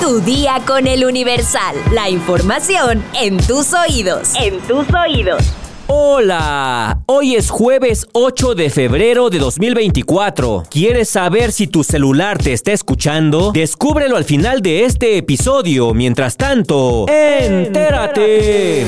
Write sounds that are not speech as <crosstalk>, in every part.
Tu día con el Universal. La información en tus oídos. En tus oídos. Hola, hoy es jueves 8 de febrero de 2024. ¿Quieres saber si tu celular te está escuchando? Descúbrelo al final de este episodio. Mientras tanto, entérate.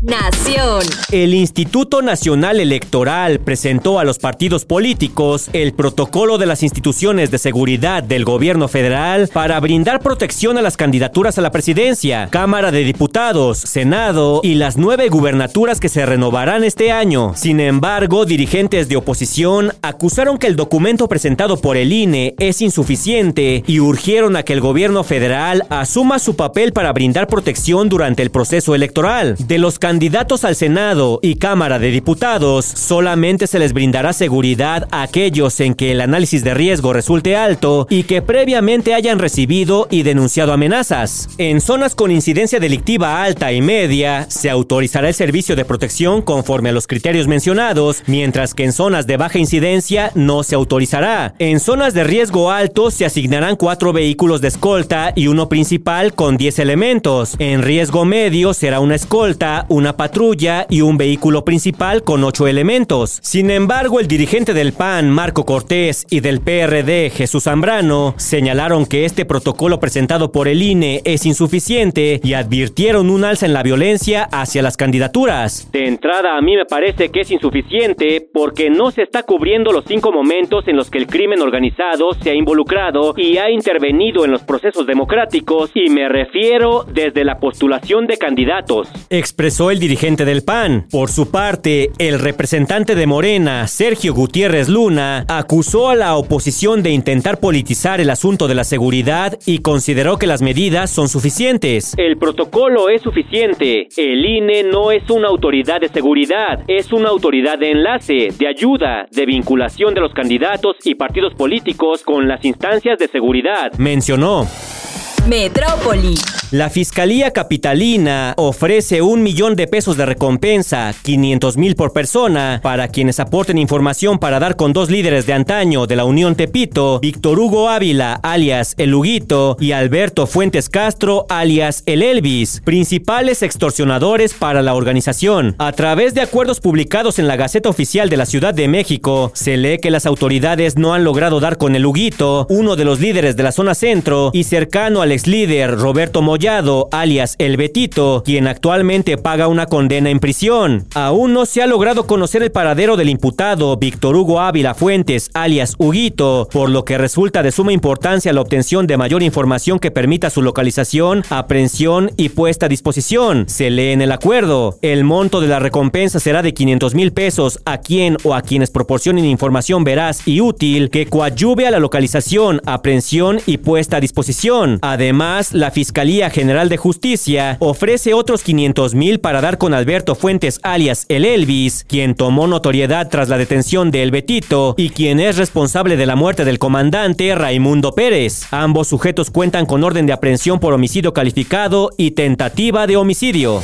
Nación. El Instituto Nacional Electoral presentó a los partidos políticos el protocolo de las instituciones de seguridad del gobierno federal para brindar protección a las candidaturas a la presidencia, Cámara de Diputados, Senado y las nueve gubernaturas que se renovarán este año. Sin embargo, dirigentes de oposición acusaron que el documento presentado por el INE es insuficiente y urgieron a que el gobierno federal asuma su papel para brindar protección durante el proceso electoral. De los candidatos al Senado y Cámara de Diputados, solamente se les brindará seguridad a aquellos en que el análisis de riesgo resulte alto y que previamente hayan recibido y denunciado amenazas. En zonas con incidencia delictiva alta y media, se autorizará el servicio de protección conforme a los criterios mencionados, mientras que en zonas de baja incidencia no se autorizará. En zonas de riesgo alto se asignarán cuatro vehículos de escolta y uno principal con 10 elementos. En riesgo medio será una escolta, una patrulla y un vehículo principal con ocho elementos. Sin embargo, el dirigente del PAN, Marco Cortés, y del PRD, Jesús Zambrano, señalaron que este protocolo presentado por el INE es insuficiente y advirtieron un alza en la violencia hacia las candidaturas. De entrada, a mí me parece que es insuficiente porque no se está cubriendo los cinco momentos en los que el crimen organizado se ha involucrado y ha intervenido en los procesos democráticos y me refiero desde la postulación de candidatos. Expresó el dirigente del PAN. Por su parte, el representante de Morena, Sergio Gutiérrez Luna, acusó a la oposición de intentar politizar el asunto de la seguridad y consideró que las medidas son suficientes. El protocolo es suficiente. El INE no es una autoridad de seguridad, es una autoridad de enlace, de ayuda, de vinculación de los candidatos y partidos políticos con las instancias de seguridad. Mencionó. Metrópoli. La Fiscalía Capitalina ofrece un millón de pesos de recompensa, 500 mil por persona, para quienes aporten información para dar con dos líderes de antaño de la Unión Tepito, Víctor Hugo Ávila, alias El Huguito, y Alberto Fuentes Castro, alias El Elvis, principales extorsionadores para la organización. A través de acuerdos publicados en la Gaceta Oficial de la Ciudad de México, se lee que las autoridades no han logrado dar con El Huguito, uno de los líderes de la zona centro y cercano al ex líder Roberto Alias El Betito, quien actualmente paga una condena en prisión. Aún no se ha logrado conocer el paradero del imputado Víctor Hugo Ávila Fuentes, alias Huguito, por lo que resulta de suma importancia la obtención de mayor información que permita su localización, aprehensión y puesta a disposición. Se lee en el acuerdo. El monto de la recompensa será de 500 mil pesos a quien o a quienes proporcionen información veraz y útil que coadyuve a la localización, aprehensión y puesta a disposición. Además, la Fiscalía General de Justicia ofrece otros 500 mil para dar con Alberto Fuentes alias El Elvis, quien tomó notoriedad tras la detención de El Betito y quien es responsable de la muerte del comandante Raimundo Pérez. Ambos sujetos cuentan con orden de aprehensión por homicidio calificado y tentativa de homicidio.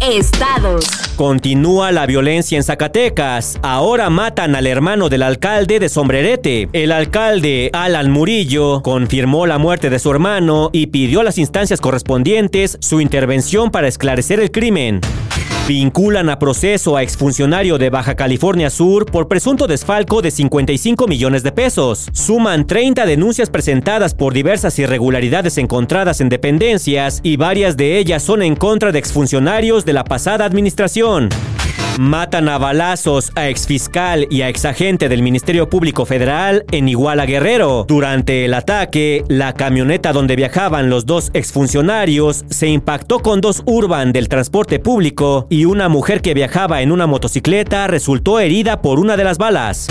Estados. Continúa la violencia en Zacatecas. Ahora matan al hermano del alcalde de Sombrerete. El alcalde, Alan Murillo, confirmó la muerte de su hermano y pidió a las instancias correspondientes su intervención para esclarecer el crimen. Vinculan a proceso a exfuncionario de Baja California Sur por presunto desfalco de 55 millones de pesos. Suman 30 denuncias presentadas por diversas irregularidades encontradas en dependencias y varias de ellas son en contra de exfuncionarios de la pasada administración. Matan a balazos a exfiscal y a exagente del Ministerio Público Federal en Iguala Guerrero. Durante el ataque, la camioneta donde viajaban los dos exfuncionarios se impactó con dos urban del transporte público y una mujer que viajaba en una motocicleta resultó herida por una de las balas.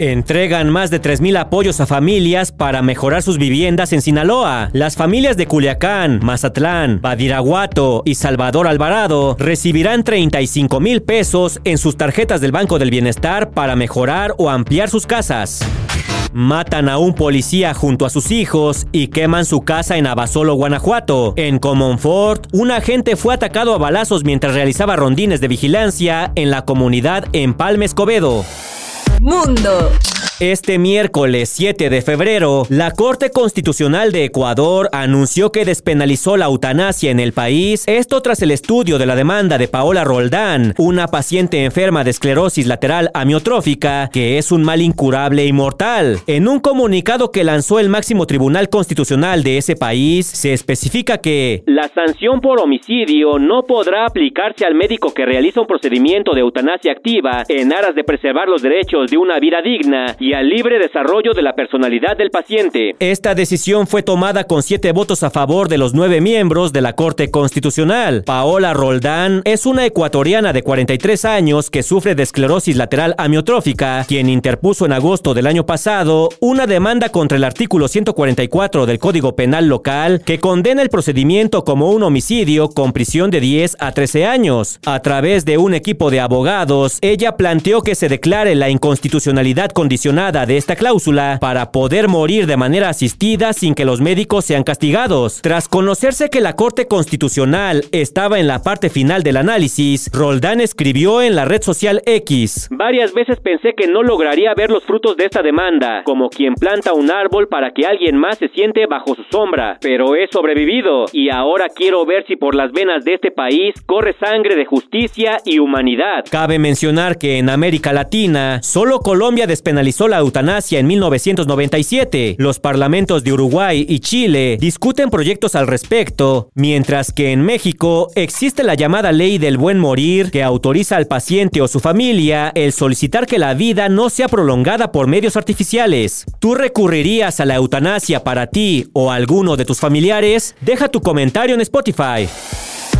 Entregan más de 3.000 apoyos a familias para mejorar sus viviendas en Sinaloa. Las familias de Culiacán, Mazatlán, Badiraguato y Salvador Alvarado recibirán 35 mil pesos en sus tarjetas del Banco del Bienestar para mejorar o ampliar sus casas. Matan a un policía junto a sus hijos y queman su casa en Abasolo, Guanajuato. En Comonfort, un agente fue atacado a balazos mientras realizaba rondines de vigilancia en la comunidad en Palme Escobedo. Mundo. Este miércoles 7 de febrero, la Corte Constitucional de Ecuador anunció que despenalizó la eutanasia en el país, esto tras el estudio de la demanda de Paola Roldán, una paciente enferma de esclerosis lateral amiotrófica, que es un mal incurable y mortal. En un comunicado que lanzó el máximo tribunal constitucional de ese país, se especifica que la sanción por homicidio no podrá aplicarse al médico que realiza un procedimiento de eutanasia activa en aras de preservar los derechos de una vida digna y al libre desarrollo de la personalidad del paciente. Esta decisión fue tomada con siete votos a favor de los nueve miembros de la Corte Constitucional. Paola Roldán es una ecuatoriana de 43 años que sufre de esclerosis lateral amiotrófica, quien interpuso en agosto del año pasado una demanda contra el artículo 144 del Código Penal local que condena el procedimiento como un homicidio con prisión de 10 a 13 años. A través de un equipo de abogados, ella planteó que se declare la inconstitucionalidad condicional de esta cláusula para poder morir de manera asistida sin que los médicos sean castigados. Tras conocerse que la Corte Constitucional estaba en la parte final del análisis, Roldán escribió en la red social X. Varias veces pensé que no lograría ver los frutos de esta demanda, como quien planta un árbol para que alguien más se siente bajo su sombra, pero he sobrevivido y ahora quiero ver si por las venas de este país corre sangre de justicia y humanidad. Cabe mencionar que en América Latina, solo Colombia despenalizó la eutanasia en 1997. Los parlamentos de Uruguay y Chile discuten proyectos al respecto, mientras que en México existe la llamada ley del buen morir que autoriza al paciente o su familia el solicitar que la vida no sea prolongada por medios artificiales. ¿Tú recurrirías a la eutanasia para ti o alguno de tus familiares? Deja tu comentario en Spotify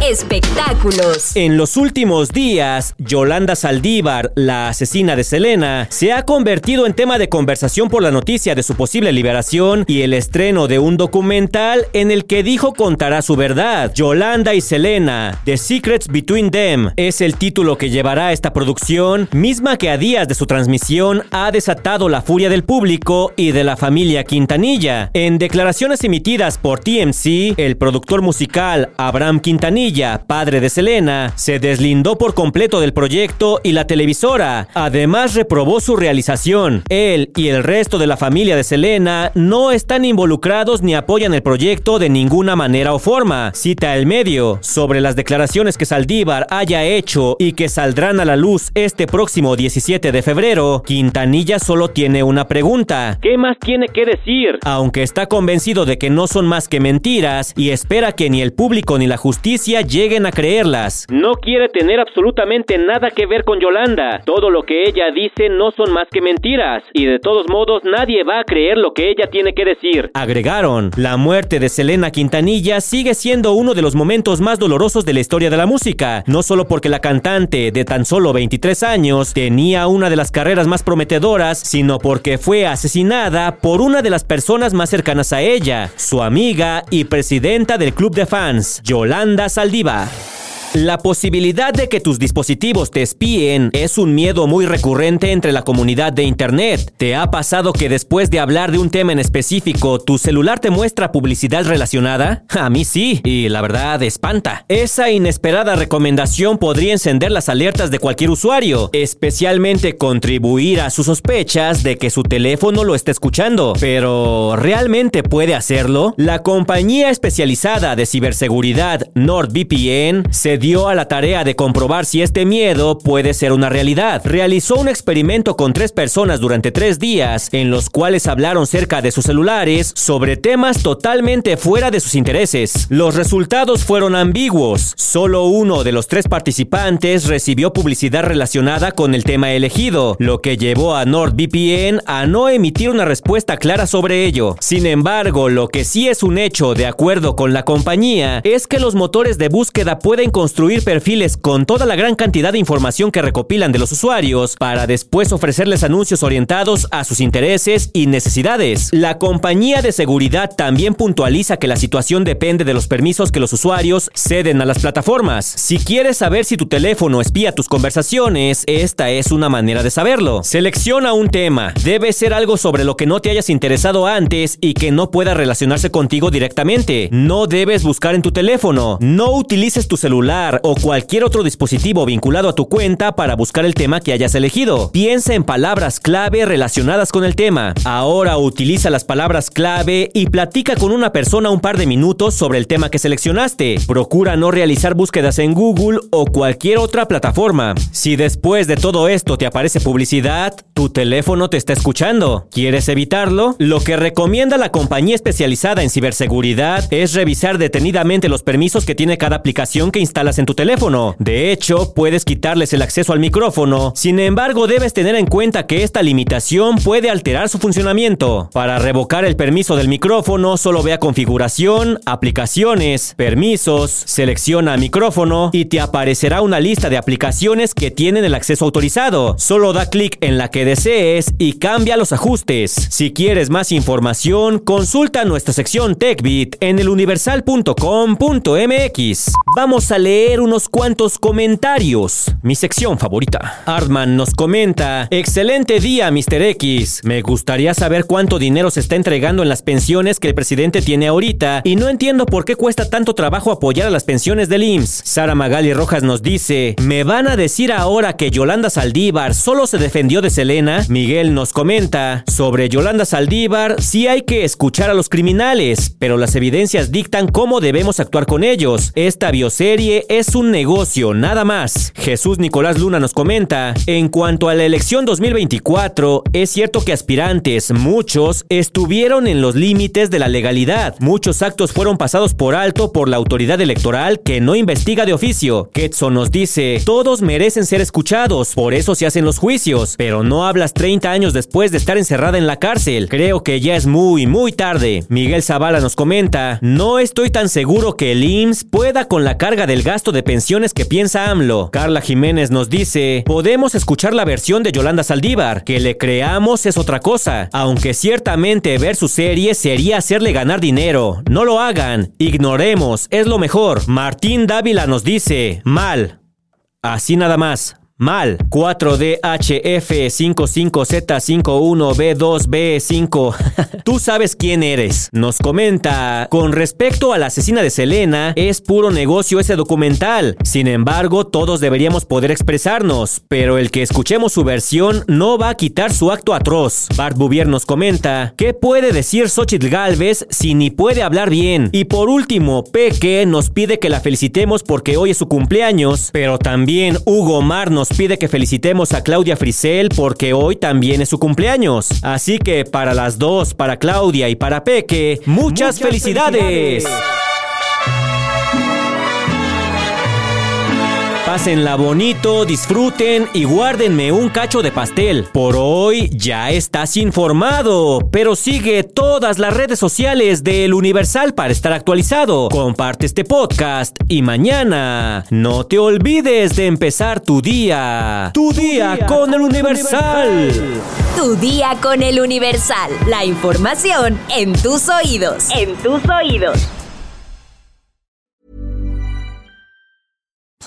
espectáculos. En los últimos días, Yolanda Saldívar, la asesina de Selena, se ha convertido en tema de conversación por la noticia de su posible liberación y el estreno de un documental en el que dijo contará su verdad. Yolanda y Selena, The Secrets Between Them, es el título que llevará esta producción, misma que a días de su transmisión ha desatado la furia del público y de la familia Quintanilla. En declaraciones emitidas por TMC, el productor musical Abraham Quintanilla padre de Selena, se deslindó por completo del proyecto y la televisora. Además reprobó su realización. Él y el resto de la familia de Selena no están involucrados ni apoyan el proyecto de ninguna manera o forma. Cita el medio sobre las declaraciones que Saldívar haya hecho y que saldrán a la luz este próximo 17 de febrero. Quintanilla solo tiene una pregunta. ¿Qué más tiene que decir? Aunque está convencido de que no son más que mentiras y espera que ni el público ni la justicia lleguen a creerlas. No quiere tener absolutamente nada que ver con Yolanda. Todo lo que ella dice no son más que mentiras. Y de todos modos nadie va a creer lo que ella tiene que decir. Agregaron, la muerte de Selena Quintanilla sigue siendo uno de los momentos más dolorosos de la historia de la música. No solo porque la cantante de tan solo 23 años tenía una de las carreras más prometedoras, sino porque fue asesinada por una de las personas más cercanas a ella, su amiga y presidenta del club de fans, Yolanda 地板。La posibilidad de que tus dispositivos te espíen es un miedo muy recurrente entre la comunidad de Internet. ¿Te ha pasado que después de hablar de un tema en específico, tu celular te muestra publicidad relacionada? A mí sí, y la verdad espanta. Esa inesperada recomendación podría encender las alertas de cualquier usuario, especialmente contribuir a sus sospechas de que su teléfono lo está escuchando. Pero, ¿realmente puede hacerlo? La compañía especializada de ciberseguridad NordVPN se dio a la tarea de comprobar si este miedo puede ser una realidad. Realizó un experimento con tres personas durante tres días, en los cuales hablaron cerca de sus celulares sobre temas totalmente fuera de sus intereses. Los resultados fueron ambiguos. Solo uno de los tres participantes recibió publicidad relacionada con el tema elegido, lo que llevó a NordVPN a no emitir una respuesta clara sobre ello. Sin embargo, lo que sí es un hecho de acuerdo con la compañía es que los motores de búsqueda pueden construir perfiles con toda la gran cantidad de información que recopilan de los usuarios para después ofrecerles anuncios orientados a sus intereses y necesidades. La compañía de seguridad también puntualiza que la situación depende de los permisos que los usuarios ceden a las plataformas. Si quieres saber si tu teléfono espía tus conversaciones, esta es una manera de saberlo. Selecciona un tema. Debe ser algo sobre lo que no te hayas interesado antes y que no pueda relacionarse contigo directamente. No debes buscar en tu teléfono. No utilices tu celular o cualquier otro dispositivo vinculado a tu cuenta para buscar el tema que hayas elegido. Piensa en palabras clave relacionadas con el tema. Ahora utiliza las palabras clave y platica con una persona un par de minutos sobre el tema que seleccionaste. Procura no realizar búsquedas en Google o cualquier otra plataforma. Si después de todo esto te aparece publicidad, tu teléfono te está escuchando. ¿Quieres evitarlo? Lo que recomienda la compañía especializada en ciberseguridad es revisar detenidamente los permisos que tiene cada aplicación que en tu teléfono. De hecho, puedes quitarles el acceso al micrófono. Sin embargo, debes tener en cuenta que esta limitación puede alterar su funcionamiento. Para revocar el permiso del micrófono, solo vea configuración, aplicaciones, permisos, selecciona micrófono y te aparecerá una lista de aplicaciones que tienen el acceso autorizado. Solo da clic en la que desees y cambia los ajustes. Si quieres más información, consulta nuestra sección TechBit en eluniversal.com.mx. Vamos a leer unos cuantos comentarios. Mi sección favorita. Artman nos comenta, excelente día, Mr. X. Me gustaría saber cuánto dinero se está entregando en las pensiones que el presidente tiene ahorita y no entiendo por qué cuesta tanto trabajo apoyar a las pensiones del IMSS. Sara Magali Rojas nos dice, ¿me van a decir ahora que Yolanda Saldívar solo se defendió de Selena? Miguel nos comenta, sobre Yolanda Saldívar, sí hay que escuchar a los criminales, pero las evidencias dictan cómo debemos actuar con ellos. Esta bioserie es un negocio, nada más. Jesús Nicolás Luna nos comenta, en cuanto a la elección 2024, es cierto que aspirantes, muchos, estuvieron en los límites de la legalidad. Muchos actos fueron pasados por alto por la autoridad electoral que no investiga de oficio. Ketson nos dice, todos merecen ser escuchados, por eso se hacen los juicios, pero no hablas 30 años después de estar encerrada en la cárcel. Creo que ya es muy, muy tarde. Miguel Zavala nos comenta, no estoy tan seguro que el IMSS pueda con la carga del gasto de pensiones que piensa AMLO. Carla Jiménez nos dice, podemos escuchar la versión de Yolanda Saldívar, que le creamos es otra cosa, aunque ciertamente ver su serie sería hacerle ganar dinero. No lo hagan, ignoremos, es lo mejor. Martín Dávila nos dice, mal. Así nada más. Mal. 4DHF55Z51B2B5. <laughs> Tú sabes quién eres. Nos comenta, con respecto a la asesina de Selena, es puro negocio ese documental. Sin embargo, todos deberíamos poder expresarnos, pero el que escuchemos su versión no va a quitar su acto atroz. Bart Bouvier nos comenta, ¿qué puede decir Xochitl Galvez si ni puede hablar bien? Y por último, Peque nos pide que la felicitemos porque hoy es su cumpleaños, pero también Hugo Mar nos pide que felicitemos a Claudia Frisell porque hoy también es su cumpleaños. Así que para las dos, para Claudia y para Peque, muchas, felicidades. Pásenla bonito, disfruten y guárdenme un cacho de pastel. Por hoy ya estás informado, pero sigue todas las redes sociales del Universal para estar actualizado. Comparte este podcast y mañana no te olvides de empezar tu día. Tu, día, día, con el Universal. Tu día con el Universal. La información en tus oídos. En tus oídos.